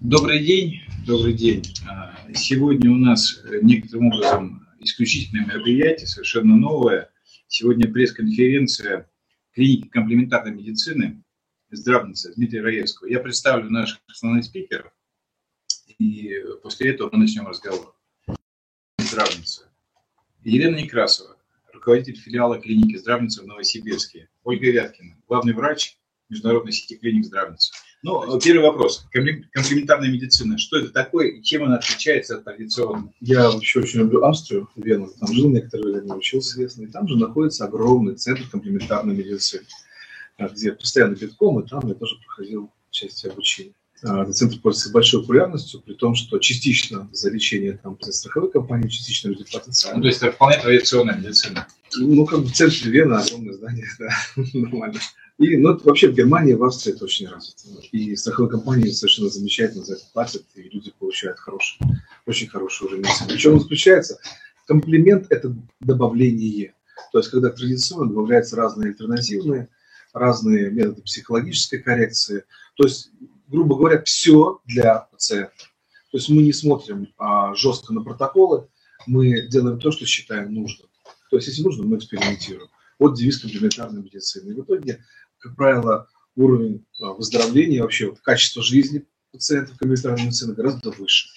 Добрый день, добрый день. А, сегодня у нас э, некоторым образом исключительное мероприятие, совершенно новое. Сегодня пресс-конференция клиники комплементарной медицины здравница Дмитрия Раевского. Я представлю наших основных спикеров, и после этого мы начнем разговор. Здравница. Елена Некрасова, руководитель филиала клиники здравницы в Новосибирске. Ольга Вяткина, главный врач международной сети клиник здравницы. Ну, первый вопрос. Комплементарная медицина. Что это такое и чем она отличается от традиционной? Я вообще очень люблю Австрию, Вену. Там жил некоторое время, учился, известно. И там же находится огромный центр комплементарной медицины, где постоянно битком, и там я тоже проходил часть обучения. А, этот центр пользуется большой популярностью, при том, что частично за лечение там страховой компании, частично люди платят сами. Ну, то есть это вполне традиционная медицина. Ну, как бы в центре Вена огромное здание, да, нормально. И, ну, вообще в Германии, в Австрии это очень развито. И страховые компании совершенно замечательно за это платят, и люди получают хороший, очень хороший уровень. Причем он заключается, комплимент – это добавление. То есть, когда традиционно добавляются разные альтернативные, разные методы психологической коррекции. То есть, грубо говоря, все для пациента. То есть мы не смотрим а, жестко на протоколы, мы делаем то, что считаем нужным. То есть, если нужно, мы экспериментируем. Вот девиз комплементарной медицины. И в итоге как правило, уровень а, выздоровления, вообще вот, качество жизни пациентов коммунитарной медицины гораздо выше.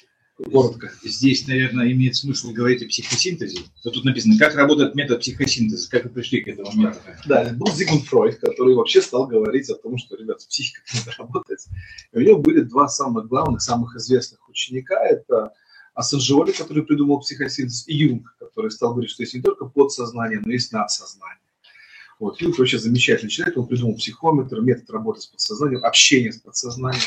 Коротко. Здесь, наверное, имеет смысл говорить о психосинтезе. Вот тут написано, как работает метод психосинтеза, как вы пришли к этому методу. Да, был Зигмунд Фройд, который вообще стал говорить о том, что, ребята, психика надо работать. И у него были два самых главных, самых известных ученика. Это Ассанжиоли, который придумал психосинтез, и Юнг, который стал говорить, что есть не только подсознание, но и есть надсознание. Вот. Юнг вообще замечательный человек, он придумал психометр, метод работы с подсознанием, общение с подсознанием,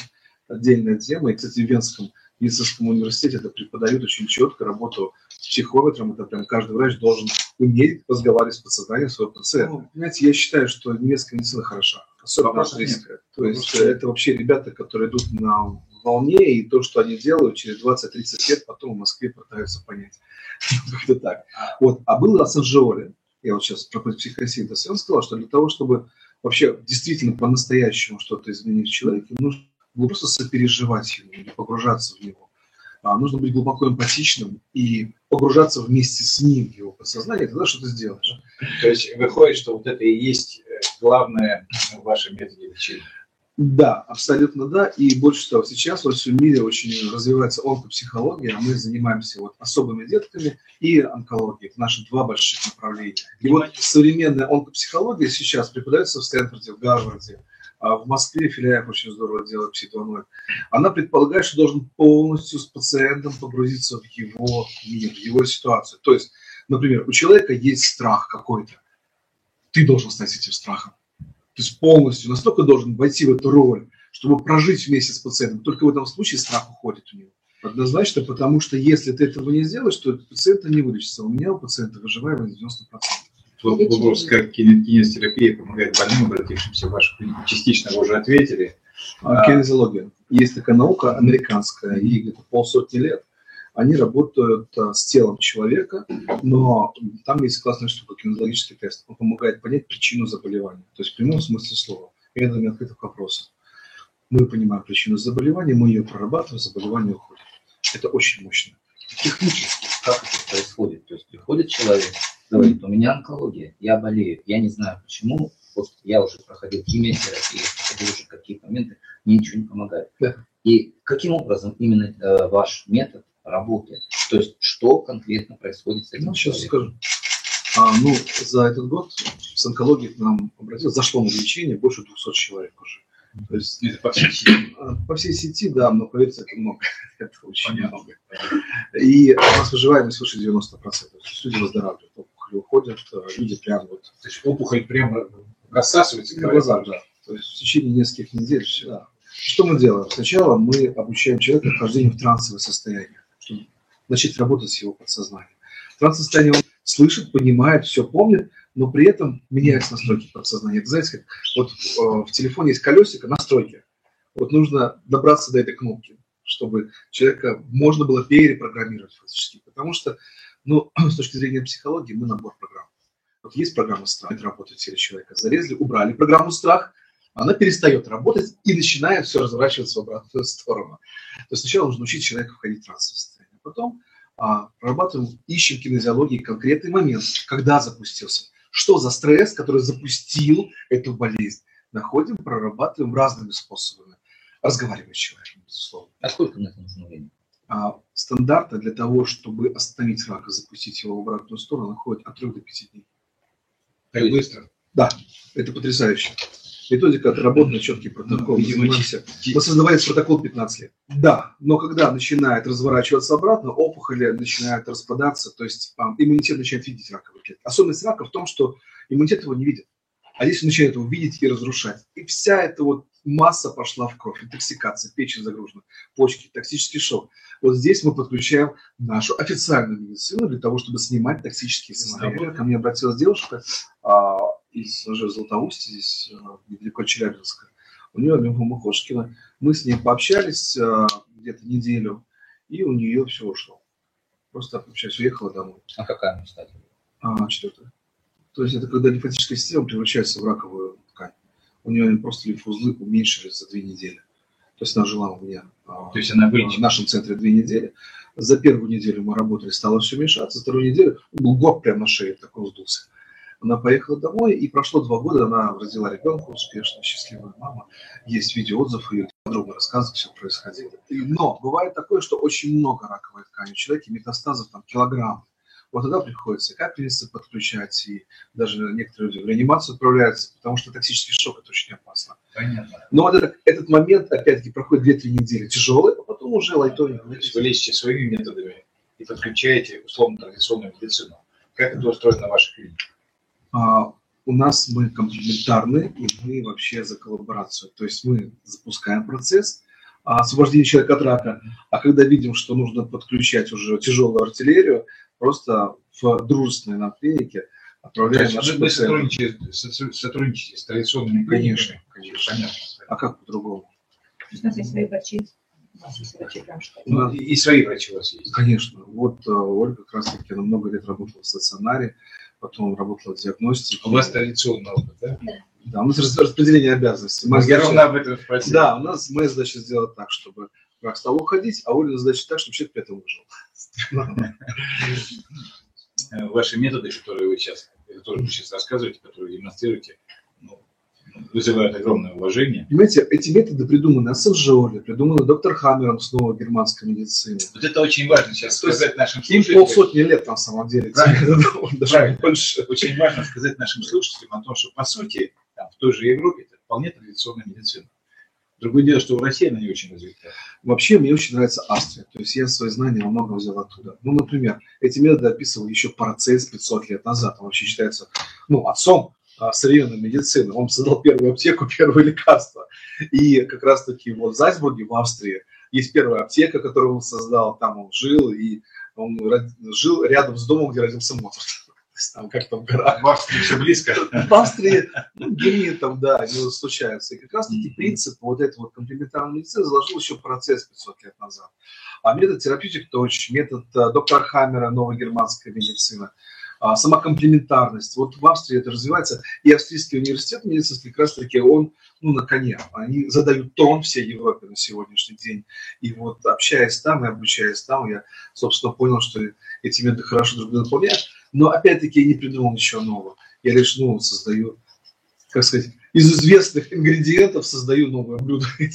отдельная тема. И, кстати, в Венском медицинском университете это преподают очень четко, работу с психометром. Это прям каждый врач должен уметь разговаривать с подсознанием своего пациента. Ну, понимаете, я считаю, что немецкая медицина хороша, особенно австрийская. То есть Вообще. это вообще ребята, которые идут на волне, и то, что они делают, через 20-30 лет потом в Москве пытаются понять. Как-то так. Вот. А было Ассанжиоли, я вот сейчас про психосинтез, и он сказал, что для того, чтобы вообще действительно по-настоящему что-то изменить в человеке, нужно просто сопереживать ему или погружаться в него, а нужно быть глубоко эмпатичным и погружаться вместе с ним в его подсознание, тогда что ты сделаешь. То есть выходит, что вот это и есть э, главное в вашем методе лечения. Да, абсолютно да. И больше того, сейчас во всем мире очень развивается онкопсихология. Мы занимаемся вот особыми детками и онкологией. Это наши два больших направления. И вот современная онкопсихология сейчас преподается в Стэнфорде, в Гарварде, а в Москве Филяев очень здорово делает пси Она предполагает, что должен полностью с пациентом погрузиться в его мир, в его ситуацию. То есть, например, у человека есть страх какой-то. Ты должен стать этим страхом то есть полностью, настолько должен войти в эту роль, чтобы прожить вместе с пациентом. Только в этом случае страх уходит у него. Однозначно, потому что если ты этого не сделаешь, то пациент не вылечится. У меня у пациента выживаемость 90%. Вопрос, как кинезтерапия помогает больным, обратившимся в вашу клинику, частично вы уже ответили. А, кинезиология. Есть такая наука американская, ей где-то полсотни лет они работают а, с телом человека, но там есть классная штука, кинезологический тест. Он помогает понять причину заболевания, то есть в прямом смысле слова, методами открытых вопросов. Мы понимаем причину заболевания, мы ее прорабатываем, заболевание уходит. Это очень мощно. Технически как это происходит? То есть приходит человек, говорит, у меня онкология, я болею, я не знаю почему, просто я уже проходил химиотерапию, проходил уже какие-то моменты, мне ничего не помогает. Да. И каким образом именно э, ваш метод работы. То есть, что конкретно происходит с этим ну, Сейчас скажу. А, ну, за этот год с онкологией к нам обратилось, зашло на лечение больше 200 человек уже. То есть это по всей сети? А, по всей сети, да, но поверьте, это много. это очень Понятно. много. И у нас выживаемость выше 90%. То есть люди выздоравливают, опухоли уходят, а, люди прям вот... То есть опухоль прямо рассасывается? На глазах, да. То есть в течение нескольких недель все. Да. Что мы делаем? Сначала мы обучаем человека вхождению в трансовое состояние начать работать с его подсознанием. В транс-состоянии он слышит, понимает, все помнит, но при этом меняются настройки подсознания. Это, знаете, как вот э, в телефоне есть колесико, настройки. Вот нужно добраться до этой кнопки, чтобы человека можно было перепрограммировать фактически. Потому что, ну, с точки зрения психологии, мы набор программ. Вот есть программа страх, это работает теле человека. Залезли, убрали программу страх, она перестает работать и начинает все разворачиваться в обратную сторону. То есть сначала нужно учить человека входить в состояние. Потом а, прорабатываем, ищем в кинезиологии конкретный момент, когда запустился. Что за стресс, который запустил эту болезнь. Находим, прорабатываем разными способами. Разговариваем с человеком, безусловно. А сколько на это нужно времени? А, стандарта для того, чтобы остановить рак и запустить его в обратную сторону, находит от 3 до 5 дней. Так быстро. Да, это потрясающе. Методика отработана, четкий протокол. Мы создавали протокол 15 лет. Да, но когда начинает разворачиваться обратно, опухоли начинают распадаться, то есть а, иммунитет начинает видеть раковые клетки. Особенность рака в том, что иммунитет его не видит. А здесь он начинает его видеть и разрушать. И вся эта вот масса пошла в кровь, интоксикация, печень загружена, почки, токсический шок. Вот здесь мы подключаем нашу официальную медицину для того, чтобы снимать токсические состояния. Ко мне обратилась девушка а, из уже Златоусти, здесь а, недалеко от Челябинска. У нее лимфома Кошкина. Мы с ней пообщались а, где-то неделю, и у нее все ушло. Просто общаюсь, уехала домой. А какая она стадия? А, четвертая. То есть это когда лимфатическая система превращается в раковую ткань. У нее просто лимфоузлы уменьшились за две недели. То есть она жила у меня а, То есть она в нашем центре две недели. За первую неделю мы работали, стало все мешаться. За вторую неделю был год прямо на шее, такой сдулся. Она поехала домой, и прошло два года, она родила ребенка успешно, счастливая мама. Есть видеоотзыв, и подробно рассказывает, все происходило. Но бывает такое, что очень много раковой ткани у человека, метастазов там килограмм вот тогда приходится капельницы подключать, и даже некоторые люди в реанимацию отправляются, потому что токсический шок – это очень опасно. Понятно. Но вот этот, этот момент, опять-таки, проходит 2-3 недели тяжелый, а потом уже лайтовый. Вы лечите своими методами и подключаете условно традиционную медицину. Как это устроено на вашей клинике? А, у нас мы комплементарны, и мы вообще за коллаборацию. То есть мы запускаем процесс освобождения человека от рака, а когда видим, что нужно подключать уже тяжелую артиллерию, просто в дружественной нам клинике отправляем То наших вы сотрудничаете, сотрудничаете с традиционными Конечно, конечно. Понятно. А как по-другому? У нас есть свои врачи. Ну, и, свои врачи у вас есть? Конечно. Вот uh, Ольга как раз таки, она много лет работала в стационаре, потом работала в диагностике. У вас традиционный опыт, да? Да. Да, у нас распределение обязанностей. Мы я ровно об этом спросил. Да, у нас моя задача сделать так, чтобы враг стал уходить, а Ольга задача так, чтобы человек этом выжил. Ваши методы, которые вы сейчас, которые вы сейчас рассказываете, которые демонстрируете, вызывают огромное уважение. Понимаете, эти методы придуманы Ассанжиоли, придуманы доктор Хаммером снова германской медицины. Вот это очень важно сейчас То сказать нашим слушателям. Им полсотни лет на самом деле. Правильно. Больше. Очень важно сказать нашим слушателям о том, что по сути там, в той же Европе это вполне традиционная медицина. Другое дело, что в России она не очень развита. Вообще, мне очень нравится Австрия. То есть я свои знания во многом взял оттуда. Ну, например, эти методы описывал еще Парацельс 500 лет назад. Он вообще считается ну, отцом современной медицины. Он создал первую аптеку, первое лекарство. И как раз-таки вот в Зальцбурге, в Австрии, есть первая аптека, которую он создал. Там он жил, и он жил рядом с домом, где родился Моцарт там как-то в горах. В Австрии все близко. В Австрии, ну, гении там, да, они случаются. И как раз-таки принцип вот этой вот комплементарной медицины заложил еще процесс 500 лет назад. А метод терапевтик точь, метод э, доктора Хаммера, новая германская медицина, а, комплементарность. Вот в Австрии это развивается, и австрийский университет медицинский как раз-таки он ну, на коне. Они задают тон всей Европе на сегодняшний день. И вот общаясь там и обучаясь там, я, собственно, понял, что эти методы хорошо друг друга дополняют. Но опять-таки я не придумал ничего нового. Я лишь ну, создаю, как сказать, из известных ингредиентов создаю новое блюдо.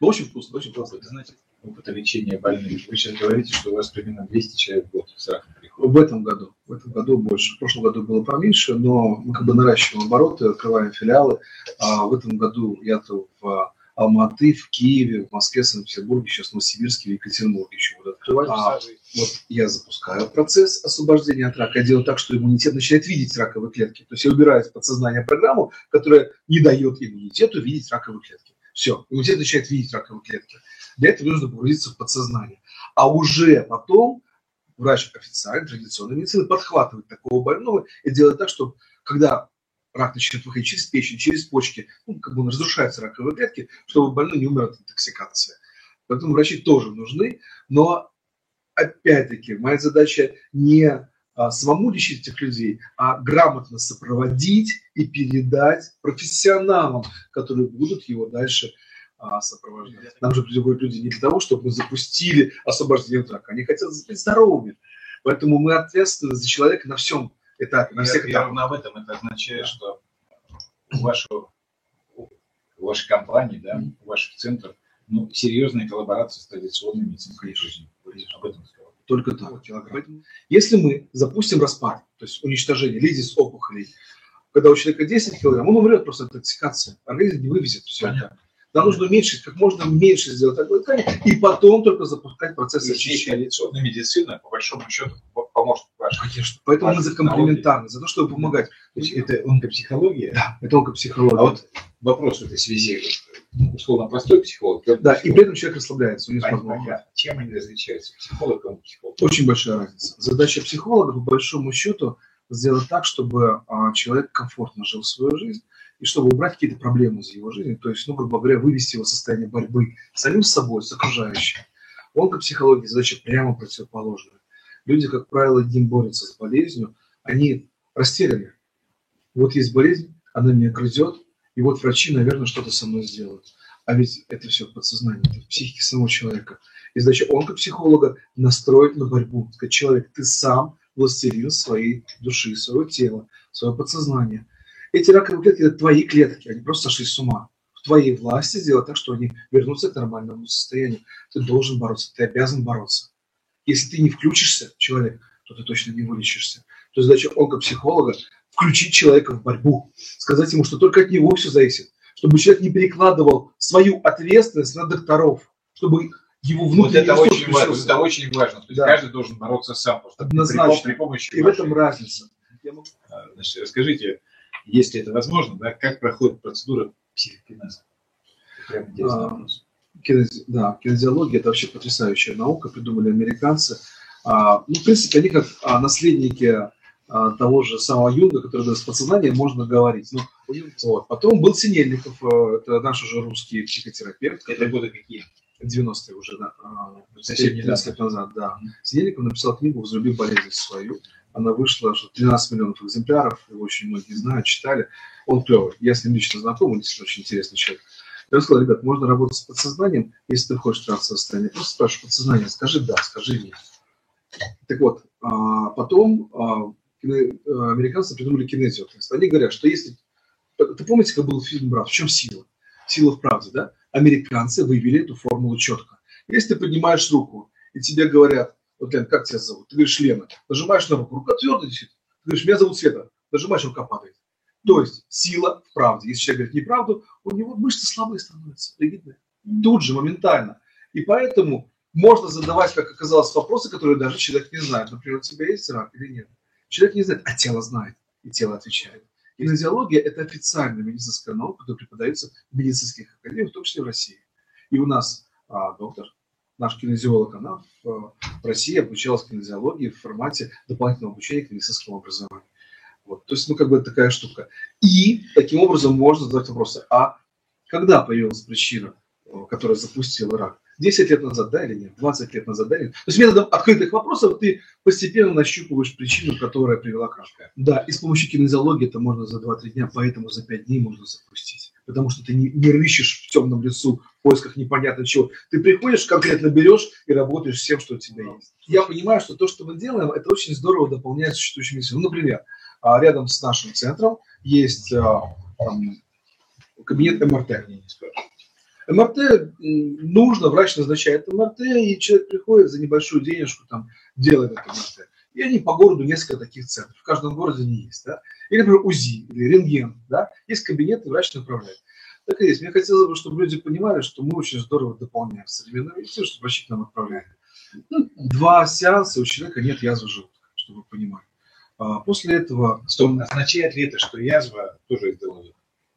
Ну, очень вкусно, очень классно. Знаете, опыта лечения больных. Вы сейчас говорите, что у вас примерно 200 человек в год с. В этом году. В этом году больше. В прошлом году было поменьше, но мы как бы наращиваем обороты, открываем филиалы. А в этом году я-то в Алматы, в Киеве, в Москве, Санкт-Петербурге, сейчас в Новосибирске, в Екатеринбурге еще будут открывать. А, вот я запускаю процесс освобождения от рака. Я делаю так, что иммунитет начинает видеть раковые клетки. То есть я убираю из подсознания программу, которая не дает иммунитету видеть раковые клетки. Все, иммунитет начинает видеть раковые клетки. Для этого нужно погрузиться в подсознание. А уже потом врач официальной традиционной медицины подхватывает такого больного и делает так, чтобы когда рак начнет выходить через печень, через почки, ну, как бы разрушаются раковые клетки, чтобы больной не умер от интоксикации. Поэтому врачи тоже нужны, но опять-таки моя задача не а, самому лечить этих людей, а грамотно сопроводить и передать профессионалам, которые будут его дальше сопровождать. Нам же приходят люди не для того, чтобы мы запустили освобождение от рака, они хотят быть здоровыми. Поэтому мы ответственны за человека на всем этапе, на всех я, этапах. ровно об этом. Это означает, что у вашего, у вашей компании, да, у ваших центров, ну, серьезная коллаборация с традиционной медицинской жизнью. Об этом. Только так. Поэтому, если мы запустим распад, то есть уничтожение лизис опухолей, когда у человека 10 килограмм, он умрет просто от токсикации. Организм не вывезет все это. Нам нужно уменьшить, как можно меньше сделать такой ткани, и потом только запускать процесс очищения. традиционная медицина, по большому счету, по- поможет. Конечно. Поэтому мы за комплементарность, за то, чтобы помогать. То есть это онкопсихология. Да, это онкопсихология. А вот вопрос в этой связи, ну, условно, простой психолог. твердый Да, и психолог. при этом человек расслабляется, у него понятно. Чем они различаются? Психолог и онкопсихолог. Очень большая разница. Задача психолога, по большому счету, сделать так, чтобы а, человек комфортно жил свою жизнь, и чтобы убрать какие-то проблемы из его жизни, то есть, ну, грубо говоря, вывести его в состояние борьбы с самим собой, с окружающим. В онкопсихологии задача прямо противоположная. Люди, как правило, не борются с болезнью, они растеряны. Вот есть болезнь, она меня грызет, и вот врачи, наверное, что-то со мной сделают. А ведь это все в подсознании, это в самого человека. И задача онкопсихолога настроить на борьбу. Сказать, человек, ты сам властелин своей души, своего тела, своего подсознания. Эти раковые клетки – это твои клетки, они просто сошли с ума. В твоей власти сделать так, что они вернутся к нормальному состоянию. Ты должен бороться, ты обязан бороться. Если ты не включишься, человек, то ты точно не вылечишься. То есть задача онкопсихолога – включить человека в борьбу, сказать ему, что только от него все зависит, чтобы человек не перекладывал свою ответственность на докторов, чтобы его Вот внутренний это ресурс очень важно. Это очень важно. То есть Да. каждый должен бороться сам. Однозначно. При, помощи И в этом разница. А, Значит, расскажите, если это возможно, да, как проходит процедура психокинеза? Интересный А, вопрос. Кинези- Да, кинезиология – это вообще потрясающая наука, придумали американцы. А, Ну, в принципе, они как а, наследники а, того же самого Юнга, который с подсознанием можно говорить. Ну, вот. Потом был Синельников, э, это наш уже русский психотерапевт, Это который годы какие? 90-е уже, да, Совсем 15 лет назад, да. Синельников написал книгу «Взлюби болезнь свою». Она вышла, что 13 миллионов экземпляров, его очень многие знают, читали. Он клевый. Я с ним лично знаком, он действительно очень интересный человек. Я сказал, ребят, можно работать с подсознанием, если ты хочешь трансfer состояние. Просто спрашивай подсознание, скажи да, скажи нет. Так вот, а, потом а, а, американцы придумали есть Они говорят, что если... Ты помните, как был фильм «Брат»? В чем сила? Сила в правде, да? Американцы вывели эту формулу четко. Если ты поднимаешь руку, и тебе говорят, вот, Лен, как тебя зовут? Ты говоришь, Лена. Нажимаешь на руку, рука твердая висит. Ты говоришь, меня зовут Света. Нажимаешь, рука падает. То есть сила в правде. Если человек говорит неправду, у него мышцы слабые становятся, ригидные. Тут же, моментально. И поэтому можно задавать, как оказалось, вопросы, которые даже человек не знает. Например, у тебя есть рак или нет? Человек не знает, а тело знает, и тело отвечает. Кинезиология – это официальная медицинская наука, которая преподается в медицинских академиях, в том числе в России. И у нас а, доктор, наш кинезиолог, она в, в России обучалась кинезиологии в формате дополнительного обучения к медицинскому образованию. Вот. То есть, ну, как бы такая штука. И таким образом можно задать вопросы, а когда появилась причина, э, которая запустила рак? 10 лет назад, да или нет? 20 лет назад, да или нет? То есть методом открытых вопросов ты постепенно нащупываешь причину, которая привела к раку. Да, и с помощью кинезиологии это можно за 2-3 дня, поэтому за 5 дней можно запустить. Потому что ты не, не рыщешь в темном лесу поисках непонятно чего. Ты приходишь, конкретно берешь и работаешь с тем, что у тебя есть. Я понимаю, что то, что мы делаем, это очень здорово дополняет существующую медицину. Ну, например, а, рядом с нашим центром есть а, там, кабинет МРТ. МРТ нужно, врач назначает МРТ, и человек приходит за небольшую денежку, там, делает это МРТ. И они по городу несколько таких центров. В каждом городе они есть. Да? Или, например, УЗИ, или рентген. Да? Есть кабинет, и врач направляет. Так и есть. Мне хотелось бы, чтобы люди понимали, что мы очень здорово дополняем современную медицину, что врачи к нам отправляют. Ну, два сеанса, у человека нет язвы желудка, чтобы вы понимали. А после этого Стоп, означает ли это, что язва тоже из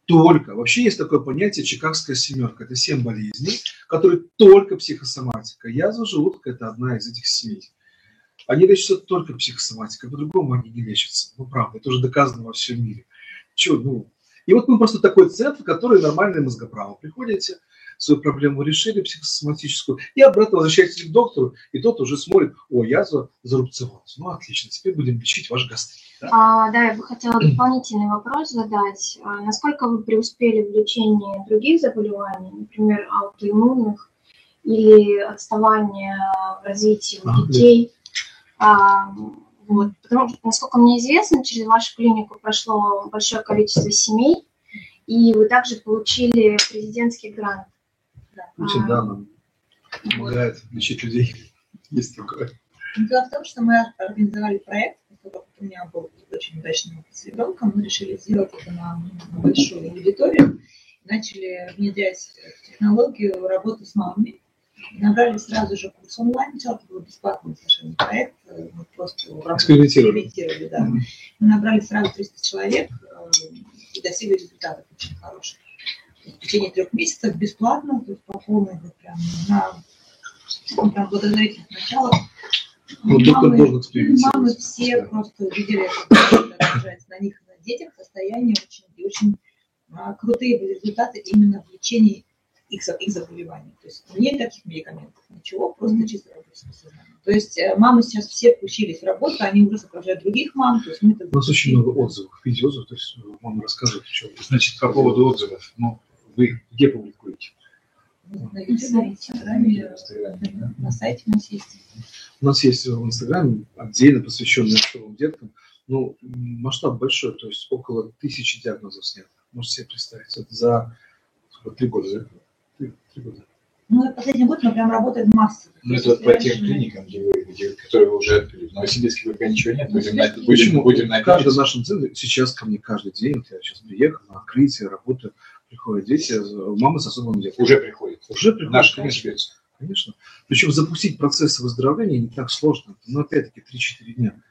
только. Вообще есть такое понятие чикагская семерка. Это семь болезней, которые только психосоматика. Язва желудка – это одна из этих семи. Они лечатся только психосоматикой, по-другому они не лечатся. Ну, правда, это уже доказано во всем мире. Че, ну, И вот мы просто такой центр, который нормальный мозгоправо. Приходите, свою проблему решили психосоматическую, и обратно возвращаетесь к доктору, и тот уже смотрит, о, язва зарубцевалась. Ну, отлично, теперь будем лечить ваш гастрит. Да? А, да, я бы хотела дополнительный вопрос задать. А, насколько вы преуспели в лечении других заболеваний, например, аутоиммунных или отставания в развитии у детей? А, вот, потому что, насколько мне известно, через вашу клинику прошло большое количество семей, и вы также получили президентский грант. Путин, да, нам помогает лечить людей. Есть такое. Дело в том, что мы организовали проект, поскольку у меня был очень удачный опыт с ребенком, мы решили сделать это на, на большую аудиторию, начали внедрять технологию работы с мамами, набрали сразу же курс онлайн, сначала это был бесплатный совершенно проект, мы просто экспериментировали. экспериментировали да. Mm-hmm. Мы набрали сразу 300 человек э, и достигли результатов очень хороших в течение трех месяцев бесплатно, то есть по полной вот прям на ну, прям благодарительных началах. Ну, мамы, мамы все просто видели, отражается на них на детях состояние очень, и очень а, крутые результаты именно в лечении их, их заболеваний. То есть нет таких медикаментов, ничего, просто чисто работа с подсознанием. То есть э, мамы сейчас все включились в работу, они уже сопровождают других мам. То есть мы У нас очень много отзывов, видеоотзывов, то есть мама рассказывает, что. Значит, по поводу отзывов, ну, вы где публикуете? На Инстаграме, на сайте у нас есть. У нас есть в Инстаграме отдельно посвященный здоровым деткам. Ну, масштаб большой, то есть около тысячи диагнозов снято. Можете себе представить. Это за три года, да? Три, три года. Ну, последний год мы прям работаем массово. Ну, это по тем клиникам, где вы, где, которые вы уже открыли. В Новосибирске пока ничего нет. Будем, на, будем, Почему? будем в каждом нашем центре, сейчас ко мне каждый день, вот я сейчас приехал на открытие, работаю, приходят дети, мамы с особым детям. Уже приходят. Уже приходят. Наши конечно. Конечно. Причем запустить процесс выздоровления не так сложно. Но опять-таки 3-4 дня.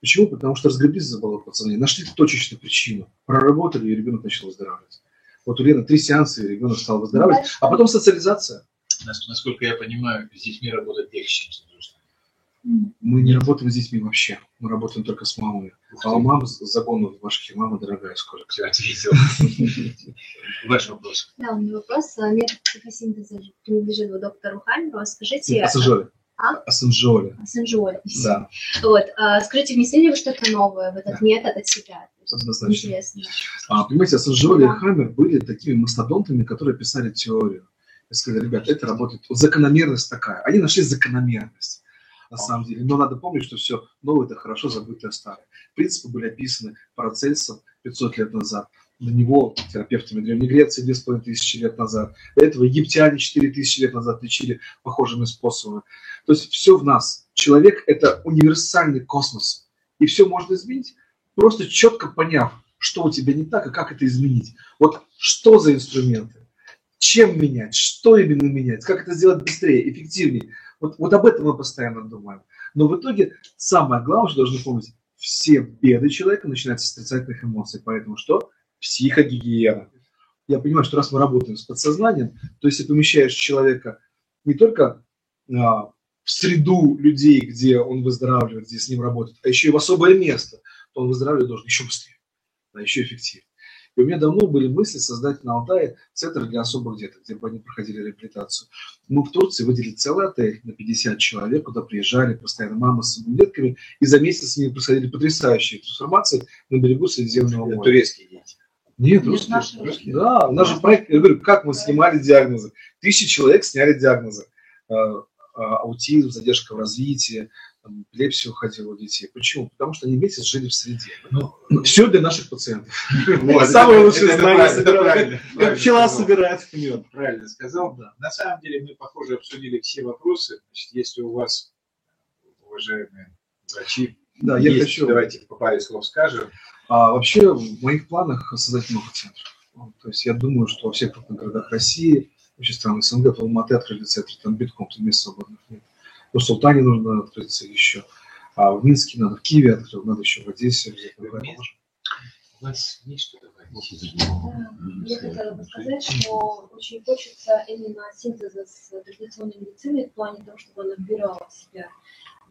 Почему? Потому что разгребли за пацаны, нашли точечную причину, проработали, и ребенок начал выздоравливать. Вот у Лены три сеанса, и ребенок стал выздоравливать. А потом социализация. Насколько я понимаю, с детьми работать легче, чем с взрослыми. Мы не работаем с детьми вообще. Мы работаем только с мамами. А у мамы загон в башке. Мама дорогая, сколько. Все, ответил. Ваш вопрос. Да, у меня вопрос. Метод психосинтеза принадлежит доктору Хамеру. Скажите... Ассенжоле. А? Ассенжоле. Ассенжоле. Да. Вот. А, скажите, внесли ли вы что-то новое в этот метод от себя? Однозначно. Интересно. А, понимаете, Ассенжоле и Хаммер были такими мастодонтами, которые писали теорию. И сказали, ребят, это работает. Вот закономерность такая. Они нашли закономерность на самом деле. Но надо помнить, что все новое – это хорошо забытое старое. Принципы были описаны Парацельсом 500 лет назад. На него терапевтами Древней Греции 2500 лет назад. До этого египтяне 4000 лет назад лечили похожими способами. То есть все в нас. Человек – это универсальный космос. И все можно изменить, просто четко поняв, что у тебя не так и как это изменить. Вот что за инструменты, чем менять, что именно менять, как это сделать быстрее, эффективнее – вот, вот об этом мы постоянно думаем. Но в итоге самое главное, что должны помнить, все беды человека начинаются с отрицательных эмоций. Поэтому что? Психогигиена. Я понимаю, что раз мы работаем с подсознанием, то есть ты помещаешь человека не только а, в среду людей, где он выздоравливает, где с ним работает, а еще и в особое место, то он выздоравливать должен еще быстрее, да, еще эффективнее. И у меня давно были мысли создать на Алтае центр для особых деток, где бы они проходили реабилитацию. Мы в Турции выделили целый отель на 50 человек, куда приезжали постоянно мамы с детками, и за месяц с ними происходили потрясающие трансформации на берегу Средиземного моря. Турецкие дети. Нет, русские. Наши, русские. Да, у нас же проект, я говорю, как мы снимали диагнозы. Тысячи человек сняли диагнозы. А, а, аутизм, задержка в развитии, там, эпилепсия уходила у детей. Почему? Потому что они месяц жили в среде. Ну, Все для наших пациентов. Самые лучшие знания Как пчела собирает мед. Правильно сказал. На самом деле мы, похоже, обсудили все вопросы. Если у вас, уважаемые врачи, да, я хочу. Давайте по паре слов скажем. А, вообще в моих планах создать много центров. То есть я думаю, что во всех крупных городах России, вообще стран СНГ, в Алматы открыли центр, там битком, там мест свободных нет. В Султане нужно открыться еще. А в Минске надо, в Киеве открыть, надо еще в Одессе. У вас есть что? Я хотела бы сказать, что очень хочется именно синтеза с традиционной медициной в плане того, чтобы она вбирала в себя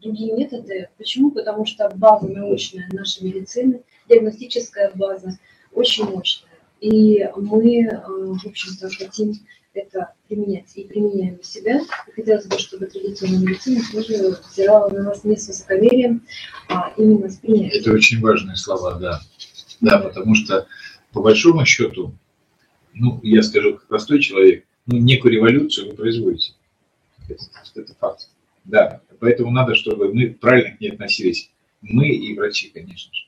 другие методы. Почему? Потому что база научная нашей медицины, диагностическая база очень мощная. И мы, э, в общем-то, хотим это применять и применяем у себя. И хотелось бы, чтобы традиционная медицина тоже взирала на нас не с высокомерием, а именно с принятием. Это очень важные слова, да. Да, потому что, по большому счету, ну, я скажу, как простой человек, ну, некую революцию вы производите. Это, это факт. Да, поэтому надо, чтобы мы правильно к ней относились. Мы и врачи, конечно же.